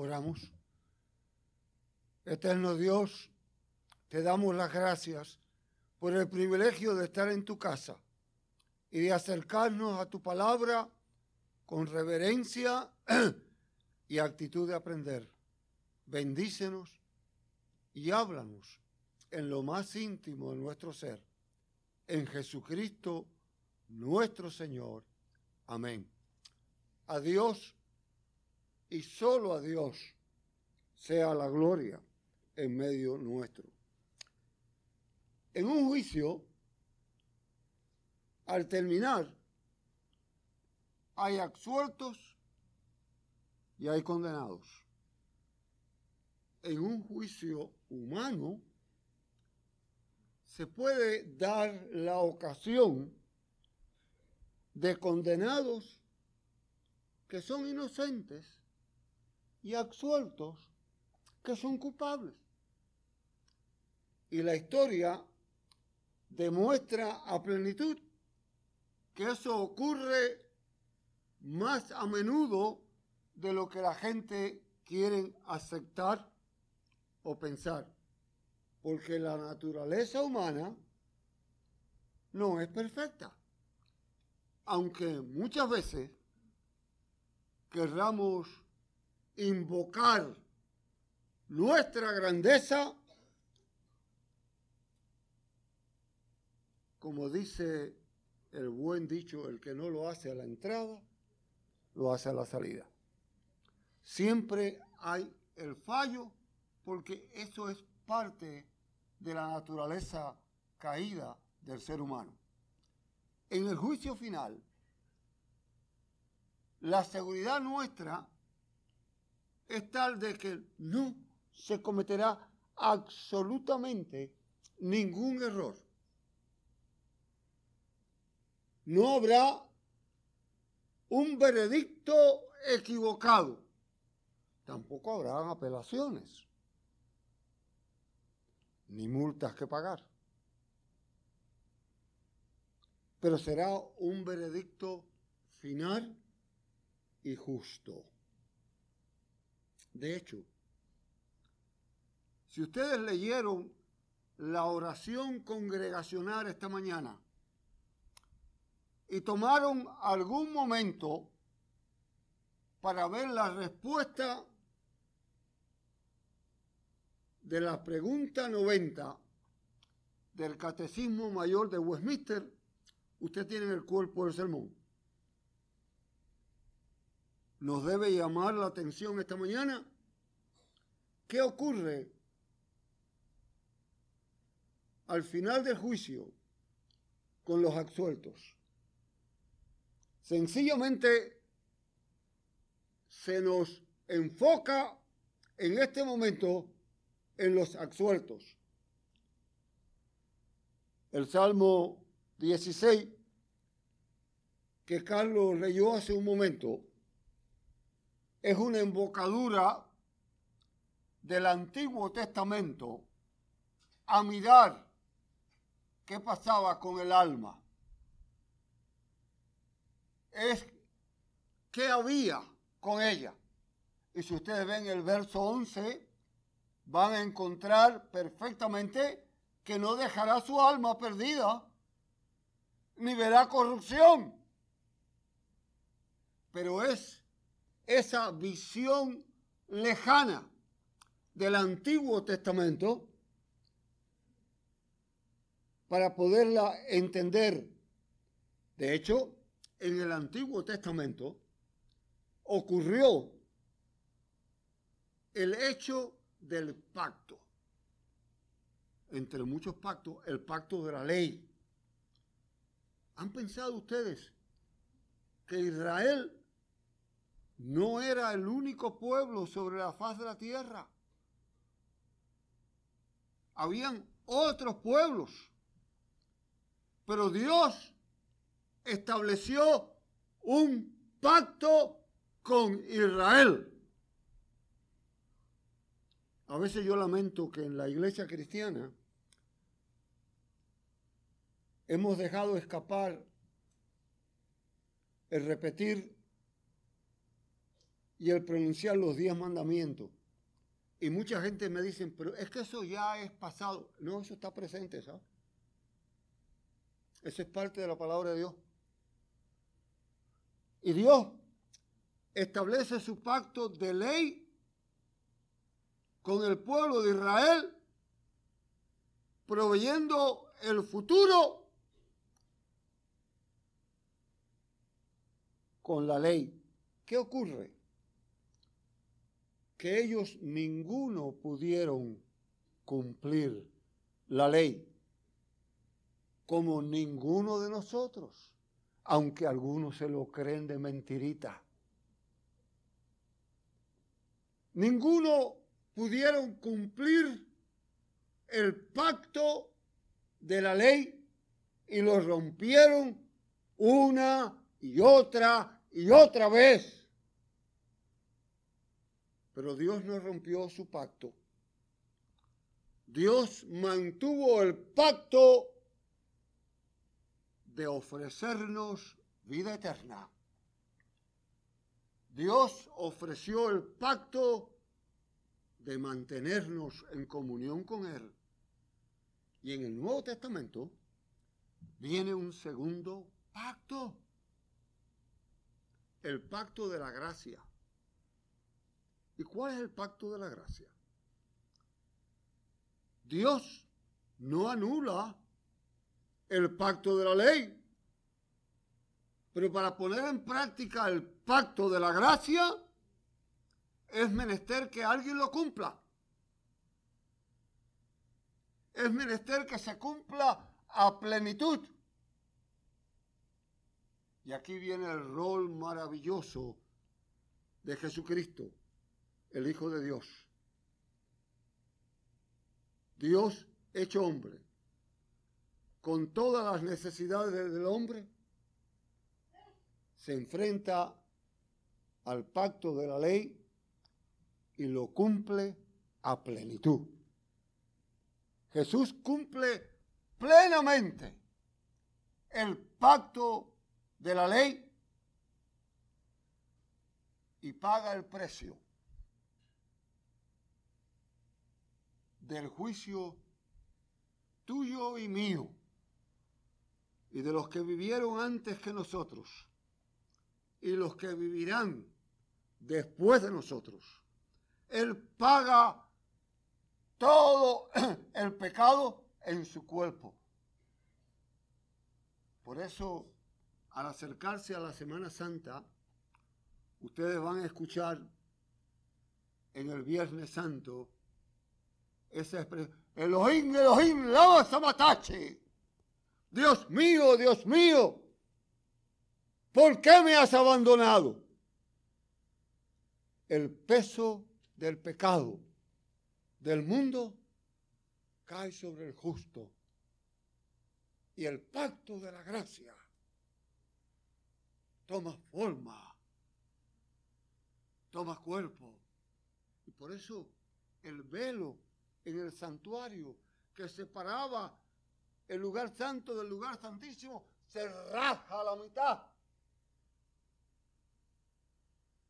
Oramos. Eterno Dios, te damos las gracias por el privilegio de estar en tu casa y de acercarnos a tu palabra con reverencia y actitud de aprender. Bendícenos y háblanos en lo más íntimo de nuestro ser. En Jesucristo nuestro Señor. Amén. A Dios y solo a Dios sea la gloria en medio nuestro. En un juicio, al terminar, hay absueltos y hay condenados. En un juicio humano, se puede dar la ocasión de condenados que son inocentes y absueltos que son culpables. Y la historia demuestra a plenitud que eso ocurre más a menudo de lo que la gente quiere aceptar o pensar. Porque la naturaleza humana no es perfecta. Aunque muchas veces querramos invocar nuestra grandeza, como dice el buen dicho, el que no lo hace a la entrada, lo hace a la salida. Siempre hay el fallo porque eso es parte de la naturaleza caída del ser humano. En el juicio final, la seguridad nuestra es tal de que no se cometerá absolutamente ningún error. No habrá un veredicto equivocado. Tampoco habrá apelaciones, ni multas que pagar. Pero será un veredicto final y justo. De hecho, si ustedes leyeron la oración congregacional esta mañana y tomaron algún momento para ver la respuesta de la pregunta 90 del Catecismo Mayor de Westminster, usted tiene el cuerpo del sermón. Nos debe llamar la atención esta mañana. ¿Qué ocurre al final del juicio con los absueltos? Sencillamente se nos enfoca en este momento en los absueltos. El Salmo 16 que Carlos leyó hace un momento es una embocadura del Antiguo Testamento a mirar qué pasaba con el alma. Es qué había con ella. Y si ustedes ven el verso 11, van a encontrar perfectamente que no dejará su alma perdida, ni verá corrupción. Pero es esa visión lejana del Antiguo Testamento para poderla entender. De hecho, en el Antiguo Testamento ocurrió el hecho del pacto. Entre muchos pactos, el pacto de la ley. ¿Han pensado ustedes que Israel no era el único pueblo sobre la faz de la tierra? Habían otros pueblos. Pero Dios estableció un pacto con Israel. A veces yo lamento que en la iglesia cristiana hemos dejado escapar el repetir y el pronunciar los diez mandamientos. Y mucha gente me dice, pero es que eso ya es pasado. No, eso está presente, ¿sabes? Eso es parte de la palabra de Dios. Y Dios establece su pacto de ley con el pueblo de Israel, proveyendo el futuro con la ley. ¿Qué ocurre? Que ellos ninguno pudieron cumplir la ley, como ninguno de nosotros, aunque algunos se lo creen de mentirita. Ninguno pudieron cumplir el pacto de la ley y lo rompieron una y otra y otra vez. Pero Dios no rompió su pacto. Dios mantuvo el pacto de ofrecernos vida eterna. Dios ofreció el pacto de mantenernos en comunión con Él. Y en el Nuevo Testamento viene un segundo pacto el pacto de la gracia. ¿Y cuál es el pacto de la gracia? Dios no anula el pacto de la ley, pero para poner en práctica el pacto de la gracia es menester que alguien lo cumpla. Es menester que se cumpla a plenitud. Y aquí viene el rol maravilloso de Jesucristo, el Hijo de Dios. Dios hecho hombre, con todas las necesidades del hombre, se enfrenta al pacto de la ley y lo cumple a plenitud. Jesús cumple plenamente el pacto de la ley y paga el precio del juicio tuyo y mío y de los que vivieron antes que nosotros y los que vivirán después de nosotros. Él paga todo el pecado en su cuerpo. Por eso al acercarse a la Semana Santa, ustedes van a escuchar en el Viernes Santo esa expresión, Elohim, Elohim, lama samatache. Dios mío, Dios mío, ¿por qué me has abandonado? El peso del pecado del mundo cae sobre el justo y el pacto de la gracia toma forma, toma cuerpo. Y por eso el velo en el santuario que separaba el lugar santo del lugar santísimo se raja la mitad.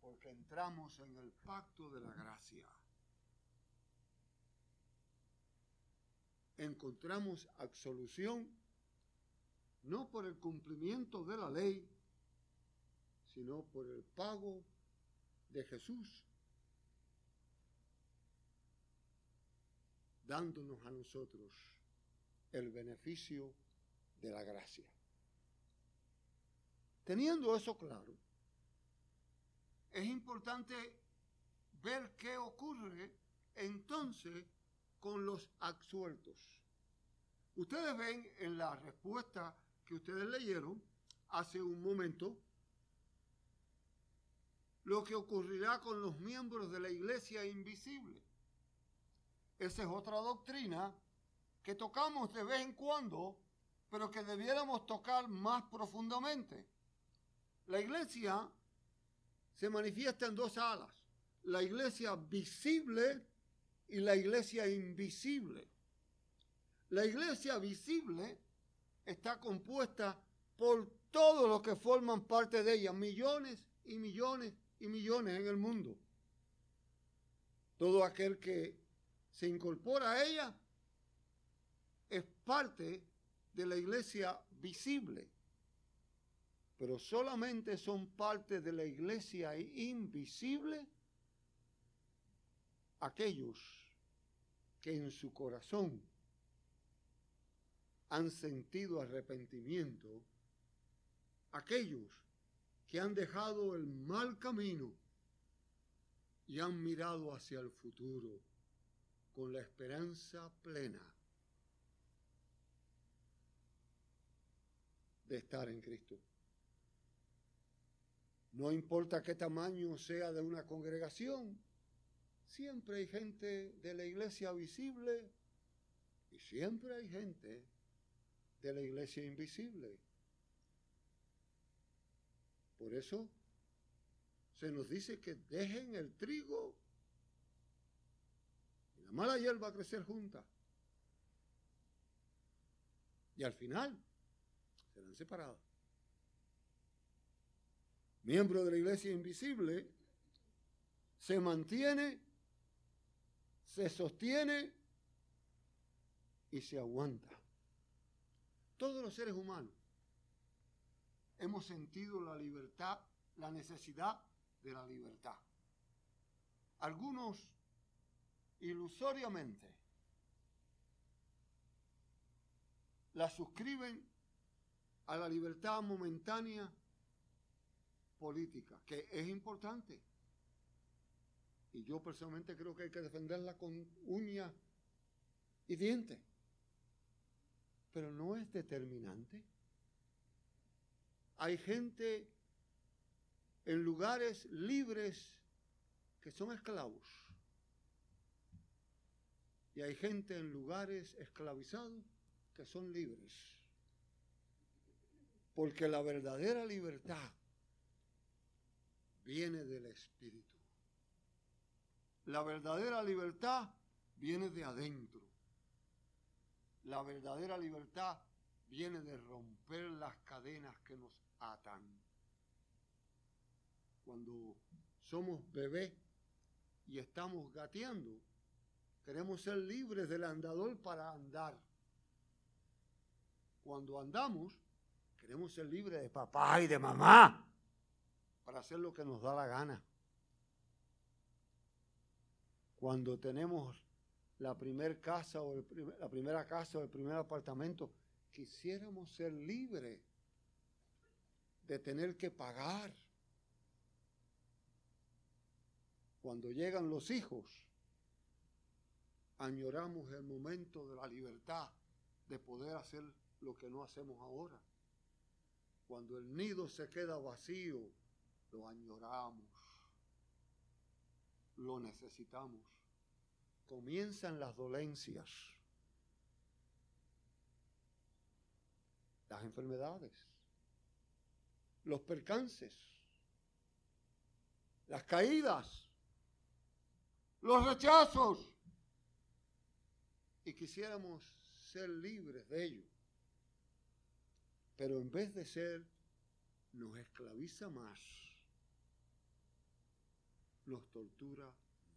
Porque entramos en el pacto de la gracia. Encontramos absolución no por el cumplimiento de la ley, sino por el pago de Jesús, dándonos a nosotros el beneficio de la gracia. Teniendo eso claro, es importante ver qué ocurre entonces con los absueltos. Ustedes ven en la respuesta que ustedes leyeron hace un momento, lo que ocurrirá con los miembros de la iglesia invisible. Esa es otra doctrina que tocamos de vez en cuando, pero que debiéramos tocar más profundamente. La iglesia se manifiesta en dos alas, la iglesia visible y la iglesia invisible. La iglesia visible está compuesta por todos los que forman parte de ella, millones y millones y millones en el mundo. Todo aquel que se incorpora a ella es parte de la iglesia visible, pero solamente son parte de la iglesia invisible aquellos que en su corazón han sentido arrepentimiento, aquellos que han dejado el mal camino y han mirado hacia el futuro con la esperanza plena de estar en Cristo. No importa qué tamaño sea de una congregación, siempre hay gente de la iglesia visible y siempre hay gente de la iglesia invisible. Por eso se nos dice que dejen el trigo mala hierba a crecer juntas. Y al final serán separadas. Miembro de la iglesia invisible se mantiene, se sostiene y se aguanta. Todos los seres humanos hemos sentido la libertad, la necesidad de la libertad. Algunos ilusoriamente la suscriben a la libertad momentánea política, que es importante. Y yo personalmente creo que hay que defenderla con uñas y dientes. Pero no es determinante. Hay gente en lugares libres que son esclavos. Y hay gente en lugares esclavizados que son libres. Porque la verdadera libertad viene del Espíritu. La verdadera libertad viene de adentro. La verdadera libertad viene de romper las cadenas que nos atan. Cuando somos bebés y estamos gateando, queremos ser libres del andador para andar. Cuando andamos, queremos ser libres de papá y de mamá para hacer lo que nos da la gana. Cuando tenemos la primera casa o la primera casa o el primer apartamento, quisiéramos ser libres de tener que pagar. Cuando llegan los hijos, añoramos el momento de la libertad de poder hacer lo que no hacemos ahora. Cuando el nido se queda vacío, lo añoramos, lo necesitamos. Comienzan las dolencias las enfermedades, los percances, las caídas, los rechazos. Y quisiéramos ser libres de ello. Pero en vez de ser, nos esclaviza más, nos tortura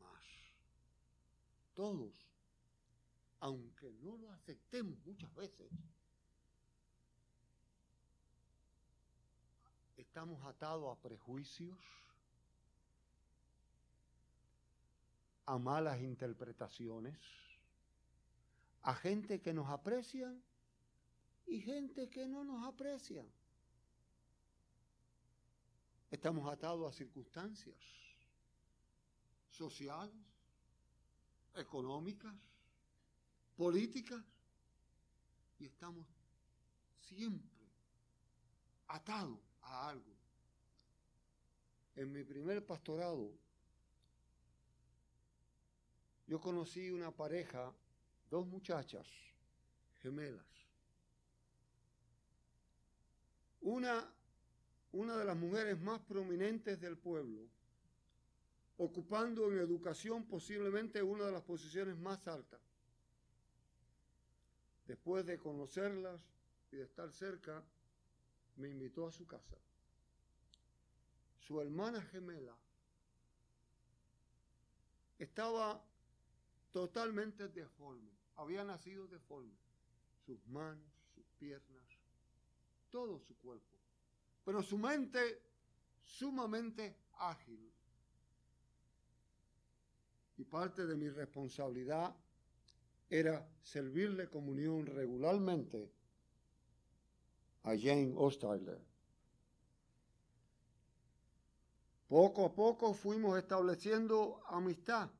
más. Todos, aunque no lo aceptemos muchas veces, estamos atados a prejuicios, a malas interpretaciones, a gente que nos aprecian y gente que no nos aprecia. Estamos atados a circunstancias sociales, económicas, políticas, y estamos siempre atados a algo. En mi primer pastorado, yo conocí una pareja, dos muchachas gemelas. Una, una de las mujeres más prominentes del pueblo, ocupando en educación posiblemente una de las posiciones más altas. Después de conocerlas y de estar cerca, me invitó a su casa. su hermana gemela, estaba totalmente deforme, había nacido deforme, sus manos, sus piernas, todo su cuerpo, pero su mente sumamente ágil. Y parte de mi responsabilidad era servirle comunión regularmente a Jane Osteiler. Poco a poco fuimos estableciendo amistad.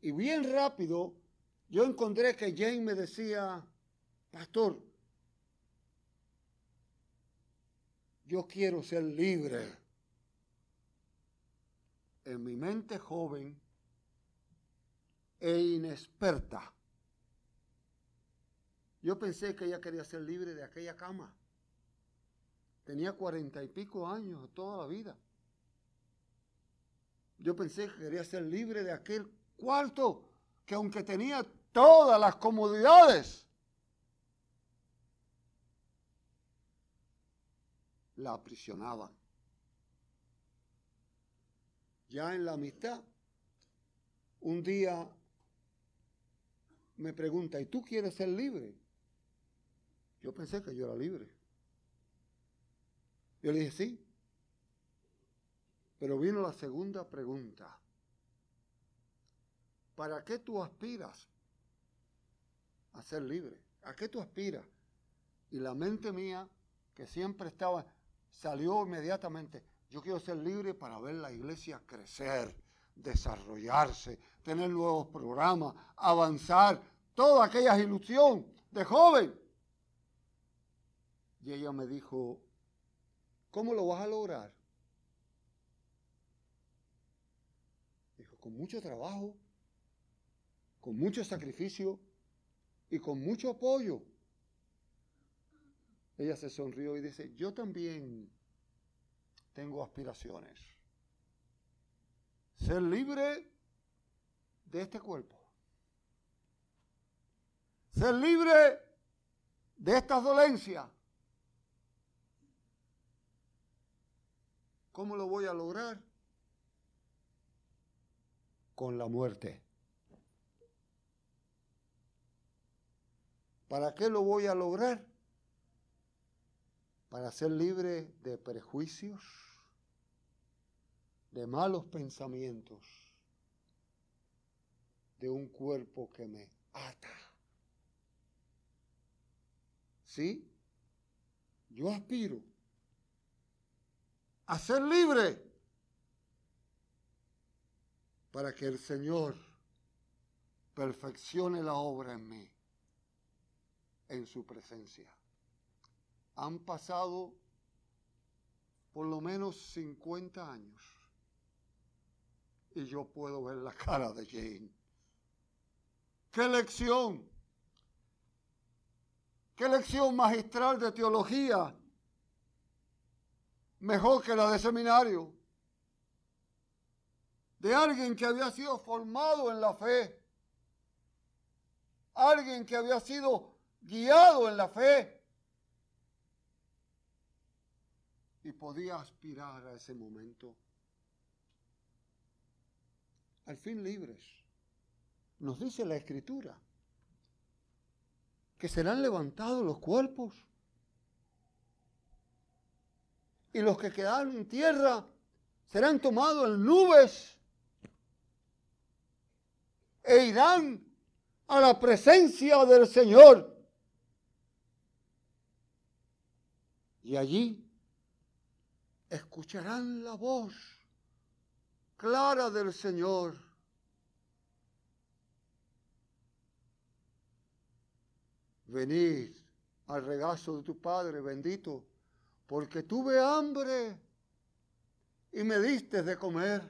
Y bien rápido yo encontré que Jane me decía, pastor, yo quiero ser libre. En mi mente joven e inexperta, yo pensé que ella quería ser libre de aquella cama. Tenía cuarenta y pico años, toda la vida. Yo pensé que quería ser libre de aquel cuarto que aunque tenía todas las comodidades, la aprisionaban. Ya en la amistad, un día me pregunta, ¿y tú quieres ser libre? Yo pensé que yo era libre. Yo le dije, sí. Pero vino la segunda pregunta. ¿Para qué tú aspiras a ser libre? ¿A qué tú aspiras? Y la mente mía, que siempre estaba, salió inmediatamente. Yo quiero ser libre para ver la iglesia crecer, desarrollarse, tener nuevos programas, avanzar, toda aquella ilusión de joven. Y ella me dijo, ¿cómo lo vas a lograr? Dijo, con mucho trabajo, con mucho sacrificio y con mucho apoyo. Ella se sonrió y dice, yo también tengo aspiraciones. Ser libre de este cuerpo. Ser libre de estas dolencias. ¿Cómo lo voy a lograr? Con la muerte. ¿Para qué lo voy a lograr? Para ser libre de prejuicios, de malos pensamientos, de un cuerpo que me ata. ¿Sí? Yo aspiro a ser libre para que el Señor perfeccione la obra en mí, en su presencia. Han pasado por lo menos 50 años y yo puedo ver la cara de Jane. ¡Qué lección! ¡Qué lección magistral de teología! mejor que la de seminario, de alguien que había sido formado en la fe, alguien que había sido guiado en la fe y podía aspirar a ese momento. Al fin libres. Nos dice la escritura que serán levantados los cuerpos y los que quedaron en tierra serán tomados en nubes e irán a la presencia del Señor. Y allí escucharán la voz clara del Señor. Venid al regazo de tu Padre bendito porque tuve hambre y me diste de comer.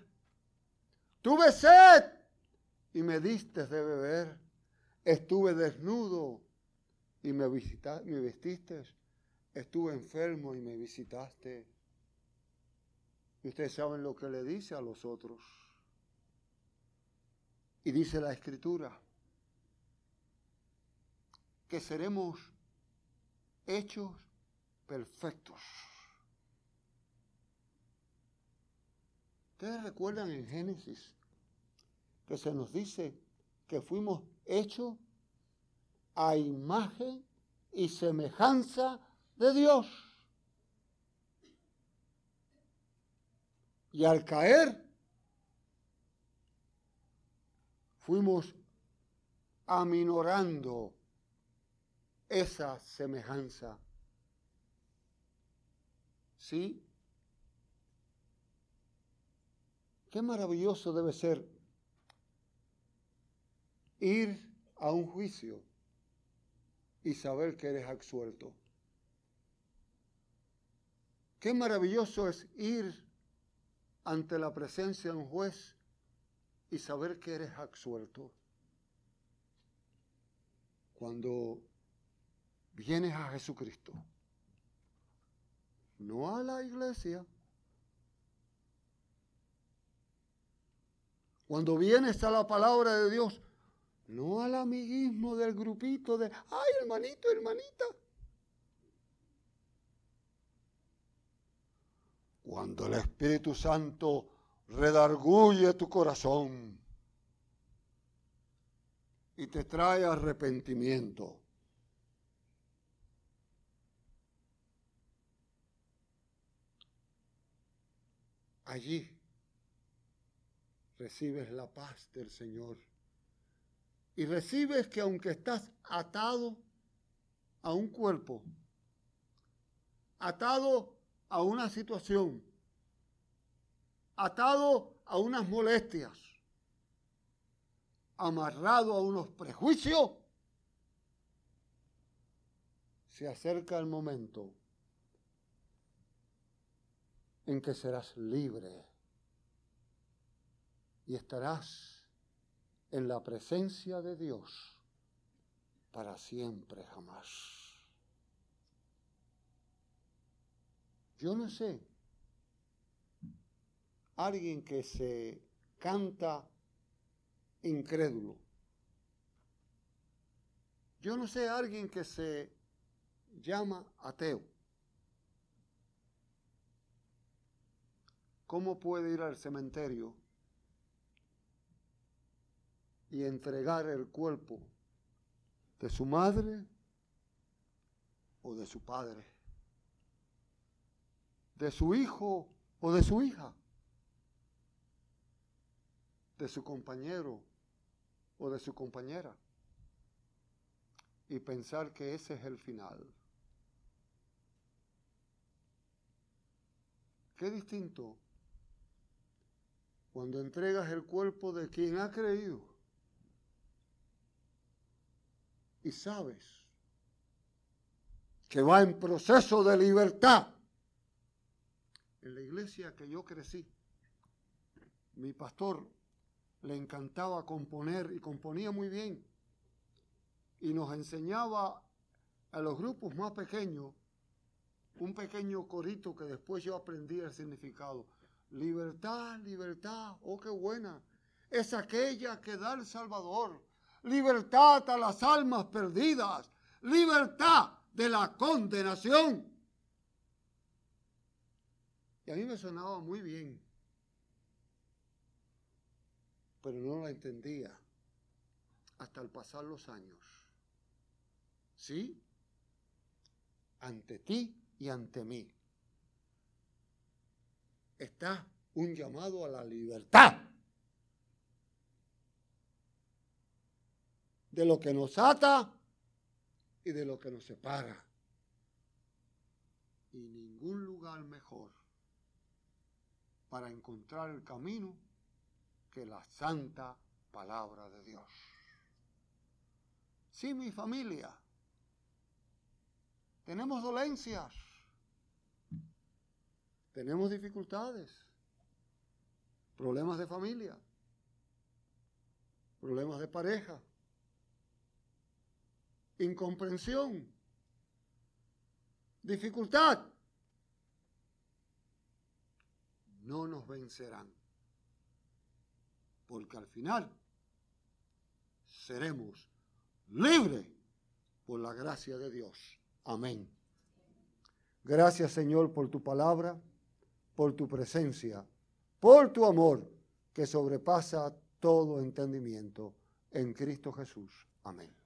Tuve sed y me diste de beber. Estuve desnudo y me, me vestiste. Estuve enfermo y me visitaste. Y ustedes saben lo que le dice a los otros. Y dice la escritura que seremos hechos perfectos. ¿Ustedes recuerdan en Génesis que se nos dice que fuimos hechos a imagen y semejanza de Dios? Y al caer, fuimos aminorando esa semejanza. ¿Sí? Qué maravilloso debe ser ir a un juicio y saber que eres absuelto. Qué maravilloso es ir ante la presencia de un juez y saber que eres absuelto. Cuando vienes a Jesucristo, no a la iglesia. Cuando vienes a la palabra de Dios, no al amiguismo del grupito de, ay hermanito, hermanita. Cuando el Espíritu Santo redarguye tu corazón y te trae arrepentimiento. Allí recibes la paz del Señor y recibes que aunque estás atado a un cuerpo, atado a una situación, atado a unas molestias, amarrado a unos prejuicios, se acerca el momento en que serás libre y estarás en la presencia de Dios para siempre jamás. Yo no sé alguien que se canta incrédulo. Yo no sé alguien que se llama ateo. ¿Cómo puede ir al cementerio y entregar el cuerpo de su madre o de su padre? ¿De su hijo o de su hija? de su compañero o de su compañera y pensar que ese es el final. Qué distinto cuando entregas el cuerpo de quien ha creído y sabes que va en proceso de libertad. En la iglesia que yo crecí, mi pastor le encantaba componer y componía muy bien. Y nos enseñaba a los grupos más pequeños un pequeño corito que después yo aprendí el significado. Libertad, libertad, oh qué buena, es aquella que da el Salvador. Libertad a las almas perdidas, libertad de la condenación. Y a mí me sonaba muy bien pero no la entendía hasta al pasar los años. ¿Sí? Ante ti y ante mí está un llamado a la libertad de lo que nos ata y de lo que nos separa. Y ningún lugar mejor para encontrar el camino que la santa palabra de Dios. Sí, mi familia, tenemos dolencias, tenemos dificultades, problemas de familia, problemas de pareja, incomprensión, dificultad. No nos vencerán porque al final seremos libres por la gracia de Dios. Amén. Gracias Señor por tu palabra, por tu presencia, por tu amor que sobrepasa todo entendimiento en Cristo Jesús. Amén.